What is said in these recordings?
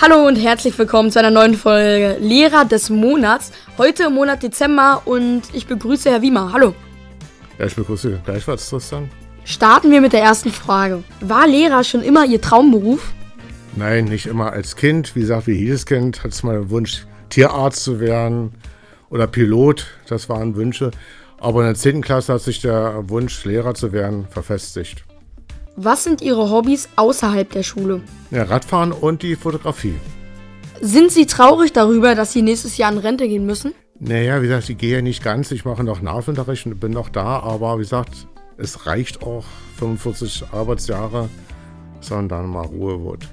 Hallo und herzlich willkommen zu einer neuen Folge Lehrer des Monats. Heute im Monat Dezember und ich begrüße Herr Wiemer. Hallo. Ja, ich begrüße gleichfalls Tristan. Starten wir mit der ersten Frage. War Lehrer schon immer Ihr Traumberuf? Nein, nicht immer als Kind. Wie gesagt, wie jedes Kind hat es mal den Wunsch, Tierarzt zu werden oder Pilot. Das waren Wünsche. Aber in der 10. Klasse hat sich der Wunsch, Lehrer zu werden, verfestigt. Was sind Ihre Hobbys außerhalb der Schule? Ja, Radfahren und die Fotografie. Sind Sie traurig darüber, dass Sie nächstes Jahr in Rente gehen müssen? Naja, wie gesagt, ich gehe nicht ganz. Ich mache noch Nachhilfeunterricht und bin noch da. Aber wie gesagt, es reicht auch 45 Arbeitsjahre, sondern dann mal Ruhe wird.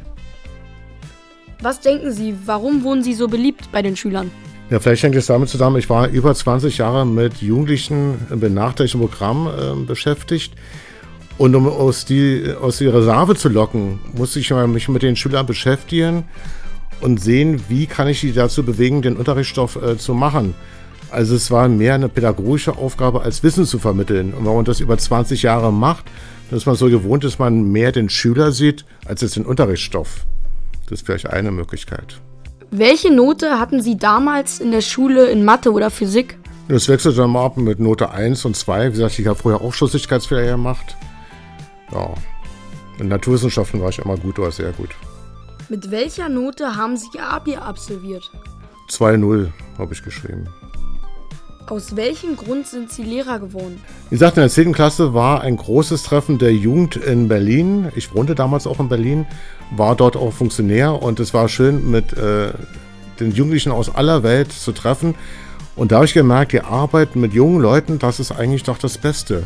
Was denken Sie, warum wurden Sie so beliebt bei den Schülern? Ja, vielleicht hängt es damit zusammen, ich war über 20 Jahre mit Jugendlichen im benachteiligten Programm äh, beschäftigt. Und um aus, die, aus die Reserve zu locken, musste ich mich mit den Schülern beschäftigen und sehen, wie kann ich die dazu bewegen, den Unterrichtsstoff äh, zu machen. Also es war mehr eine pädagogische Aufgabe, als Wissen zu vermitteln. Und wenn man das über 20 Jahre macht, dann ist man so gewohnt, dass man mehr den Schüler sieht, als jetzt den Unterrichtsstoff. Das ist vielleicht eine Möglichkeit. Welche Note hatten Sie damals in der Schule in Mathe oder Physik? Das wechselt dann mal ab mit Note 1 und 2. Wie gesagt, ich habe vorher auch Schussigkeitsfehler gemacht. Ja. In Naturwissenschaften war ich immer gut oder sehr gut. Mit welcher Note haben Sie Ihr Abi absolviert? 2-0 habe ich geschrieben. Aus welchem Grund sind Sie Lehrer geworden? Wie gesagt, in der 10. Klasse war ein großes Treffen der Jugend in Berlin. Ich wohnte damals auch in Berlin, war dort auch Funktionär und es war schön, mit äh, den Jugendlichen aus aller Welt zu treffen. Und da habe ich gemerkt, die Arbeit mit jungen Leuten, das ist eigentlich doch das Beste.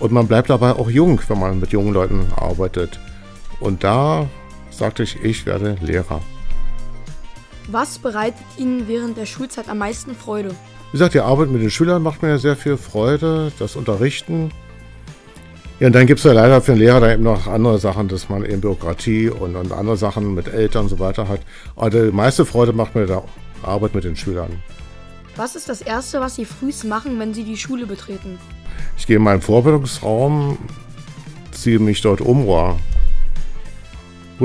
Und man bleibt dabei auch jung, wenn man mit jungen Leuten arbeitet. Und da sagte ich, ich werde Lehrer. Was bereitet Ihnen während der Schulzeit am meisten Freude? Wie gesagt, die Arbeit mit den Schülern macht mir sehr viel Freude, das Unterrichten. Ja, und dann gibt es ja leider für den Lehrer dann eben noch andere Sachen, dass man eben Bürokratie und, und andere Sachen mit Eltern und so weiter hat. Aber die meiste Freude macht mir die Arbeit mit den Schülern. Was ist das Erste, was Sie frühst machen, wenn Sie die Schule betreten? Ich gehe in meinen Vorbildungsraum, ziehe mich dort um, hole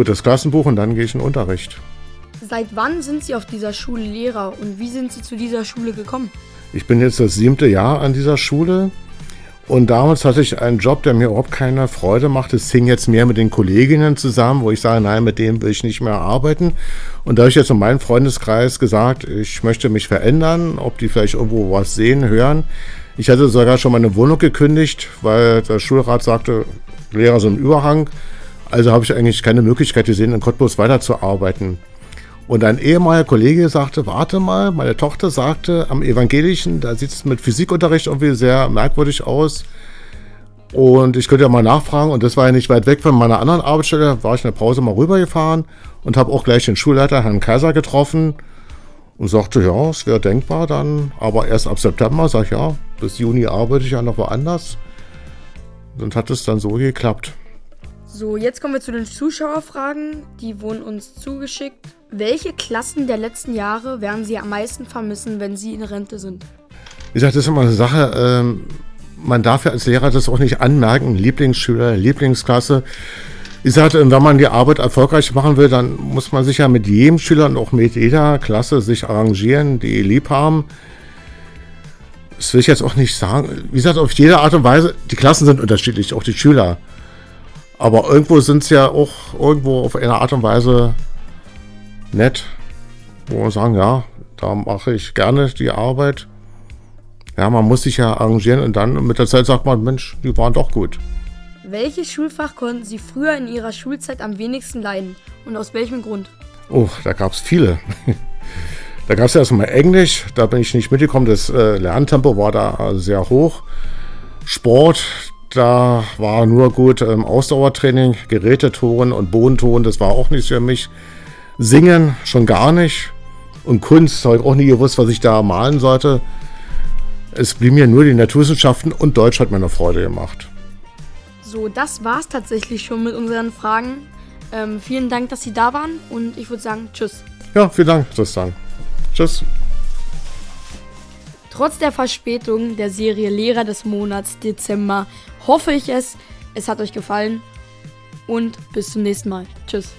das Klassenbuch und dann gehe ich in den Unterricht. Seit wann sind Sie auf dieser Schule Lehrer und wie sind Sie zu dieser Schule gekommen? Ich bin jetzt das siebte Jahr an dieser Schule und damals hatte ich einen Job, der mir überhaupt keine Freude macht. Es hing jetzt mehr mit den Kolleginnen zusammen, wo ich sage, nein, mit dem will ich nicht mehr arbeiten. Und da habe ich jetzt in meinem Freundeskreis gesagt, ich möchte mich verändern, ob die vielleicht irgendwo was sehen, hören. Ich hatte sogar schon meine Wohnung gekündigt, weil der Schulrat sagte, Lehrer sind Überhang. Also habe ich eigentlich keine Möglichkeit gesehen, in Cottbus weiterzuarbeiten. Und ein ehemaliger Kollege sagte, warte mal, meine Tochter sagte, am Evangelischen, da sieht es mit Physikunterricht irgendwie sehr merkwürdig aus. Und ich könnte ja mal nachfragen, und das war ja nicht weit weg von meiner anderen Arbeitsstelle, war ich in der Pause mal rübergefahren und habe auch gleich den Schulleiter, Herrn Kaiser, getroffen und sagte, ja, es wäre denkbar dann, aber erst ab September, sag ich, ja, bis Juni arbeite ich ja noch woanders. Und hat es dann so geklappt. So, jetzt kommen wir zu den Zuschauerfragen. Die wurden uns zugeschickt. Welche Klassen der letzten Jahre werden Sie am meisten vermissen, wenn Sie in Rente sind? Wie gesagt, das ist immer eine Sache. Ähm, man darf ja als Lehrer das auch nicht anmerken. Lieblingsschüler, Lieblingsklasse. Ich sagte, wenn man die Arbeit erfolgreich machen will, dann muss man sich ja mit jedem Schüler und auch mit jeder Klasse sich arrangieren, die lieb haben. Das will ich jetzt auch nicht sagen. Wie gesagt, auf jede Art und Weise, die Klassen sind unterschiedlich, auch die Schüler. Aber irgendwo sind es ja auch irgendwo auf eine Art und Weise nett, wo wir sagen, ja, da mache ich gerne die Arbeit. Ja, man muss sich ja arrangieren und dann mit der Zeit sagt man, Mensch, die waren doch gut. Welches Schulfach konnten Sie früher in Ihrer Schulzeit am wenigsten leiden und aus welchem Grund? Oh, da gab es viele. da gab es erstmal Englisch, da bin ich nicht mitgekommen, das äh, Lerntempo war da sehr hoch. Sport, da war nur gut ähm, Ausdauertraining, Gerätetouren und Bodentouren, das war auch nichts für mich. Singen schon gar nicht. Und Kunst habe ich auch nie gewusst, was ich da malen sollte. Es blieb mir nur die Naturwissenschaften und Deutsch hat mir eine Freude gemacht. So, das war es tatsächlich schon mit unseren Fragen. Ähm, vielen Dank, dass Sie da waren und ich würde sagen, tschüss. Ja, vielen Dank, Tristan. Tschüss. Trotz der Verspätung der Serie Lehrer des Monats Dezember hoffe ich es, es hat euch gefallen und bis zum nächsten Mal. Tschüss.